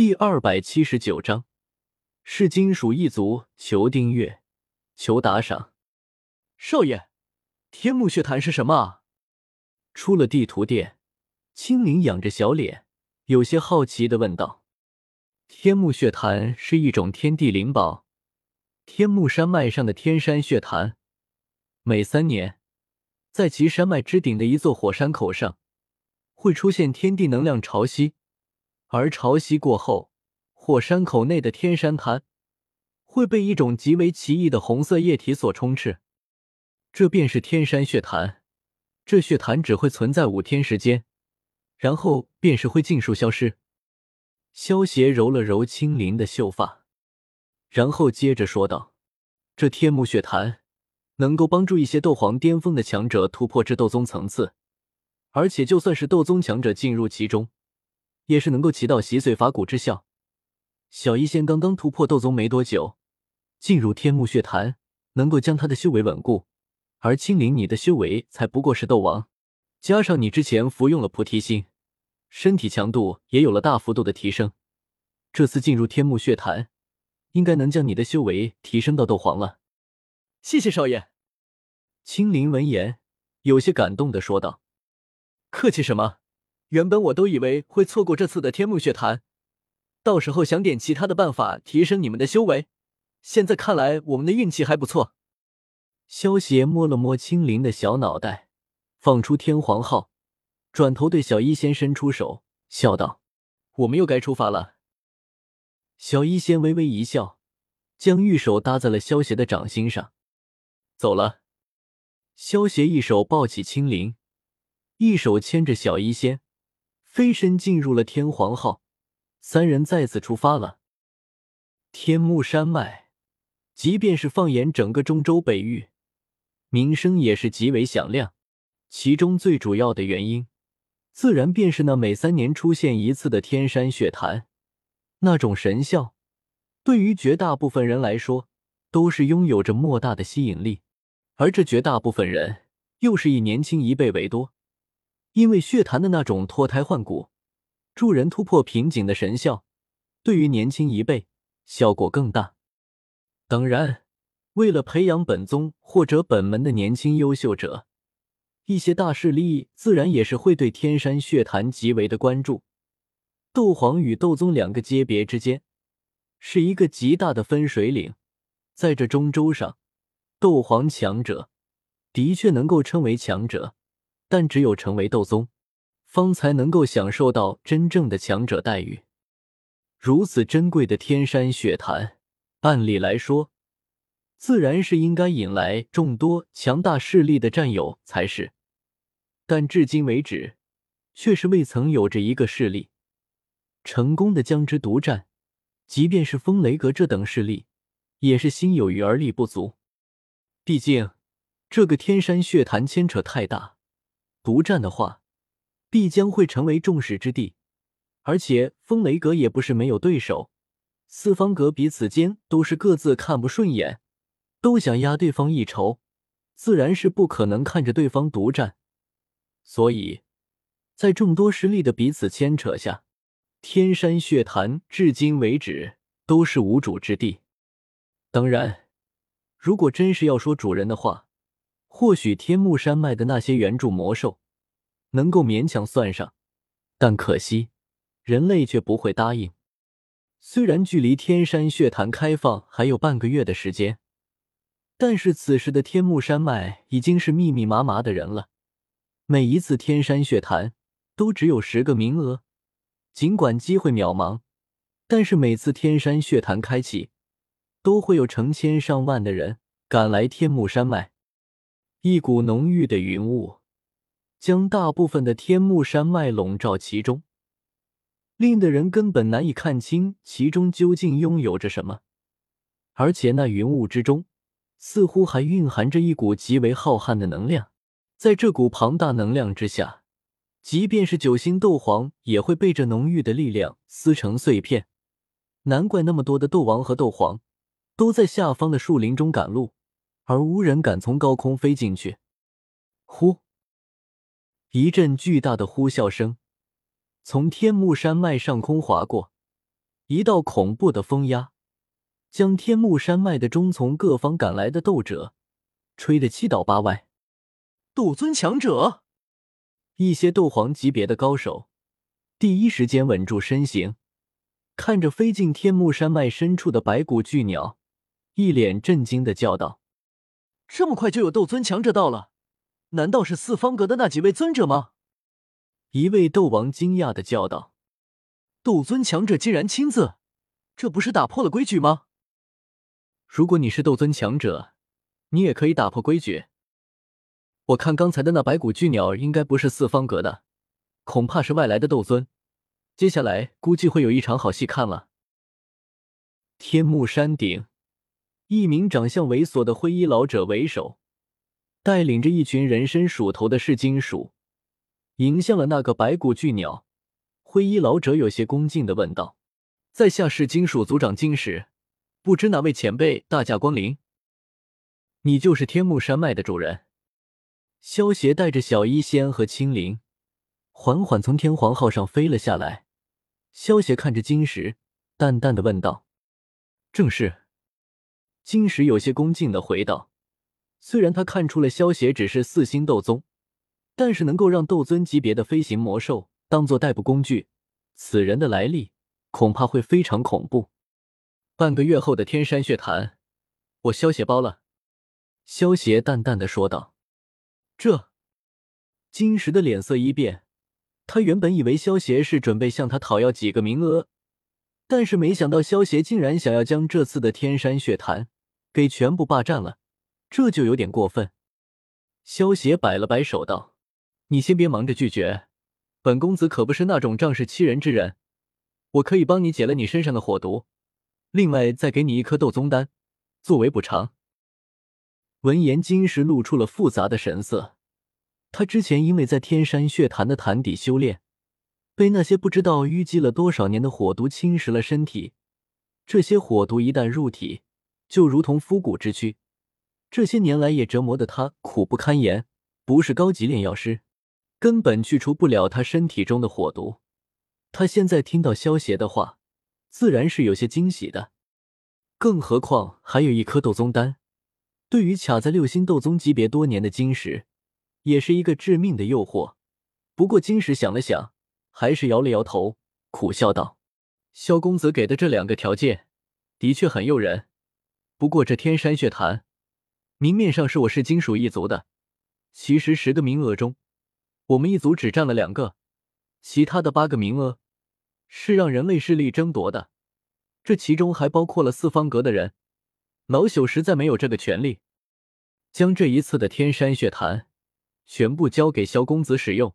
第二百七十九章，是金属一族。求订阅，求打赏。少爷，天幕血潭是什么啊？出了地图店，青灵仰着小脸，有些好奇的问道：“天幕血潭是一种天地灵宝，天幕山脉上的天山血潭，每三年，在其山脉之顶的一座火山口上，会出现天地能量潮汐。”而潮汐过后，火山口内的天山潭会被一种极为奇异的红色液体所充斥，这便是天山血潭。这血潭只会存在五天时间，然后便是会尽数消失。萧邪揉了揉青灵的秀发，然后接着说道：“这天幕血潭能够帮助一些斗皇巅峰的强者突破至斗宗层次，而且就算是斗宗强者进入其中。”也是能够起到洗髓伐骨之效。小医仙刚刚突破斗宗没多久，进入天幕血潭，能够将他的修为稳固。而青灵，你的修为才不过是斗王，加上你之前服用了菩提心，身体强度也有了大幅度的提升。这次进入天幕血潭，应该能将你的修为提升到斗皇了。谢谢少爷。青灵闻言，有些感动的说道：“客气什么？”原本我都以为会错过这次的天幕血潭，到时候想点其他的办法提升你们的修为。现在看来，我们的运气还不错。萧邪摸了摸青灵的小脑袋，放出天皇号，转头对小医仙伸出手，笑道：“我们又该出发了。”小医仙微微一笑，将玉手搭在了萧邪的掌心上，走了。萧邪一手抱起青灵，一手牵着小医仙。飞身进入了天皇号，三人再次出发了。天目山脉，即便是放眼整个中州北域，名声也是极为响亮。其中最主要的原因，自然便是那每三年出现一次的天山血潭。那种神效，对于绝大部分人来说，都是拥有着莫大的吸引力。而这绝大部分人，又是以年轻一辈为多。因为血潭的那种脱胎换骨、助人突破瓶颈的神效，对于年轻一辈效果更大。当然，为了培养本宗或者本门的年轻优秀者，一些大势力自然也是会对天山血潭极为的关注。斗皇与斗宗两个阶别之间，是一个极大的分水岭。在这中州上，斗皇强者的确能够称为强者。但只有成为斗宗，方才能够享受到真正的强者待遇。如此珍贵的天山血潭，按理来说，自然是应该引来众多强大势力的占有才是。但至今为止，却是未曾有着一个势力成功的将之独占。即便是风雷阁这等势力，也是心有余而力不足。毕竟，这个天山血潭牵扯太大。独占的话，必将会成为众矢之的。而且风雷阁也不是没有对手，四方阁彼此间都是各自看不顺眼，都想压对方一筹，自然是不可能看着对方独占。所以，在众多势力的彼此牵扯下，天山血潭至今为止都是无主之地。当然，如果真是要说主人的话。或许天幕山脉的那些原著魔兽能够勉强算上，但可惜人类却不会答应。虽然距离天山血潭开放还有半个月的时间，但是此时的天幕山脉已经是密密麻麻的人了。每一次天山血潭都只有十个名额，尽管机会渺茫，但是每次天山血潭开启，都会有成千上万的人赶来天幕山脉。一股浓郁的云雾将大部分的天幕山脉笼罩其中，令的人根本难以看清其中究竟拥有着什么。而且那云雾之中似乎还蕴含着一股极为浩瀚的能量，在这股庞大能量之下，即便是九星斗皇也会被这浓郁的力量撕成碎片。难怪那么多的斗王和斗皇都在下方的树林中赶路。而无人敢从高空飞进去。呼！一阵巨大的呼啸声从天幕山脉上空划过，一道恐怖的风压将天目山脉的中从各方赶来的斗者吹得七倒八歪。斗尊强者，一些斗皇级别的高手第一时间稳住身形，看着飞进天目山脉深处的白骨巨鸟，一脸震惊的叫道：“这么快就有斗尊强者到了？难道是四方阁的那几位尊者吗？”一位斗王惊讶的叫道：“斗尊强者竟然亲自，这不是打破了规矩吗？”如果你是斗尊强者，你也可以打破规矩。我看刚才的那白骨巨鸟应该不是四方阁的，恐怕是外来的斗尊。接下来估计会有一场好戏看了。天幕山顶，一名长相猥琐的灰衣老者为首，带领着一群人身鼠头的噬金鼠，迎向了那个白骨巨鸟。灰衣老者有些恭敬的问道：“在下是金属族长金石，不知哪位前辈大驾光临？你就是天目山脉的主人。”萧协带着小医仙和青灵，缓缓从天皇号上飞了下来。萧协看着金石，淡淡的问道：“正是。”金石有些恭敬的回道：“虽然他看出了萧邪只是四星斗宗，但是能够让斗尊级别的飞行魔兽当做代步工具，此人的来历恐怕会非常恐怖。半个月后的天山血潭，我萧协包了。”萧邪淡淡的说道。这，金石的脸色一变。他原本以为萧邪是准备向他讨要几个名额，但是没想到萧邪竟然想要将这次的天山血潭给全部霸占了，这就有点过分。萧协摆了摆手道：“你先别忙着拒绝，本公子可不是那种仗势欺人之人。我可以帮你解了你身上的火毒，另外再给你一颗斗宗丹作为补偿。”闻言，金石露出了复杂的神色。他之前因为在天山血潭的潭底修炼，被那些不知道淤积了多少年的火毒侵蚀了身体。这些火毒一旦入体，就如同枯骨之躯。这些年来也折磨的他苦不堪言，不是高级炼药师，根本去除不了他身体中的火毒。他现在听到萧邪的话，自然是有些惊喜的。更何况还有一颗斗宗丹。对于卡在六星斗宗级别多年的金石，也是一个致命的诱惑。不过金石想了想，还是摇了摇头，苦笑道：“萧公子给的这两个条件，的确很诱人。不过这天山血潭，明面上是我是金属一族的，其实十个名额中，我们一族只占了两个，其他的八个名额是让人类势力争夺的。这其中还包括了四方阁的人。”老朽实在没有这个权利，将这一次的天山血潭全部交给萧公子使用。